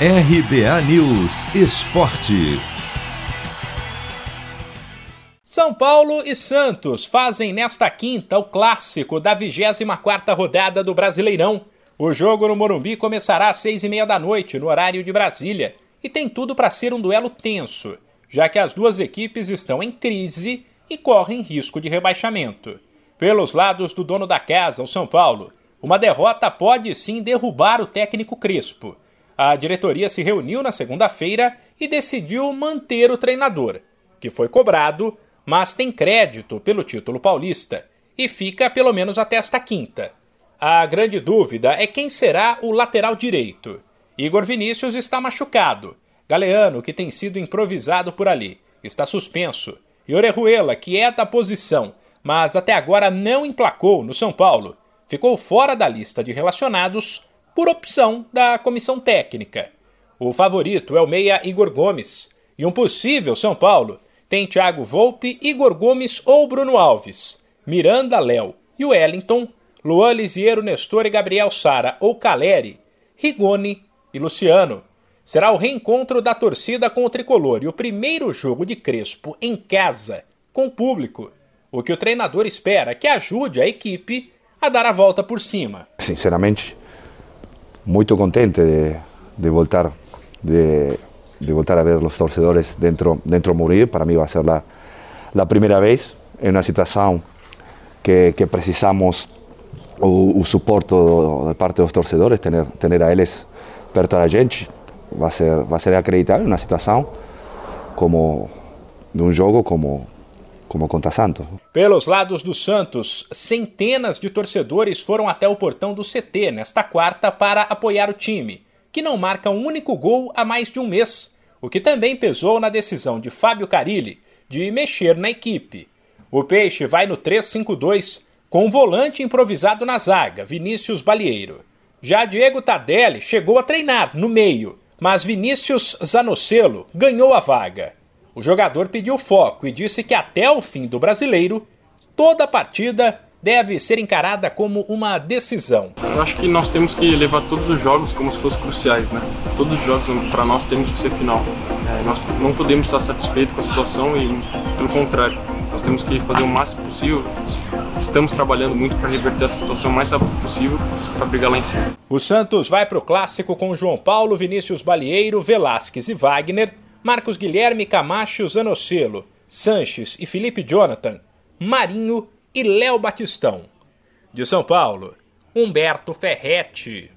RBA News Esporte. São Paulo e Santos fazem nesta quinta o clássico da 24ª rodada do Brasileirão. O jogo no Morumbi começará às seis e meia da noite, no horário de Brasília, e tem tudo para ser um duelo tenso, já que as duas equipes estão em crise e correm risco de rebaixamento. Pelos lados do dono da casa, o São Paulo, uma derrota pode sim derrubar o técnico Crespo. A diretoria se reuniu na segunda-feira e decidiu manter o treinador, que foi cobrado, mas tem crédito pelo título paulista e fica pelo menos até esta quinta. A grande dúvida é quem será o lateral direito. Igor Vinícius está machucado. Galeano, que tem sido improvisado por ali, está suspenso. E Orejuela, que é da posição, mas até agora não emplacou no São Paulo, ficou fora da lista de relacionados por opção da comissão técnica. O favorito é o meia Igor Gomes, e um possível São Paulo tem Thiago Volpe, Igor Gomes ou Bruno Alves, Miranda, Léo e Wellington, Luan Lisiero, Nestor e Gabriel Sara ou Caleri, Rigoni e Luciano. Será o reencontro da torcida com o tricolor e o primeiro jogo de Crespo em casa, com o público, o que o treinador espera que ajude a equipe a dar a volta por cima. Sinceramente, muito contente de, de voltar de, de, voltar a ver os torcedores dentro dentro Murillo. Para mim vai ser a, a primeira vez em uma situação que, que precisamos o, o suporte de parte dos torcedores, ter, ter a eles perto da gente. Vai ser, vai ser acreditar em uma situação como de um jogo como como contra Santos. Pelos lados do Santos, centenas de torcedores foram até o portão do CT nesta quarta para apoiar o time, que não marca um único gol há mais de um mês, o que também pesou na decisão de Fábio Carilli de mexer na equipe. O Peixe vai no 3-5-2 com um volante improvisado na zaga, Vinícius Balieiro. Já Diego Tardelli chegou a treinar no meio, mas Vinícius Zanocelo ganhou a vaga. O jogador pediu foco e disse que até o fim do brasileiro, toda a partida deve ser encarada como uma decisão. Eu acho que nós temos que levar todos os jogos como se fossem cruciais, né? Todos os jogos para nós temos que ser final. É, nós não podemos estar satisfeitos com a situação e, pelo contrário, nós temos que fazer o máximo possível. Estamos trabalhando muito para reverter essa situação o mais rápido possível para brigar lá em cima. O Santos vai para o clássico com João Paulo, Vinícius Balieiro, Velasquez e Wagner Marcos Guilherme Camacho Zanocelo, Sanches e Felipe Jonathan, Marinho e Léo Batistão. De São Paulo, Humberto Ferretti.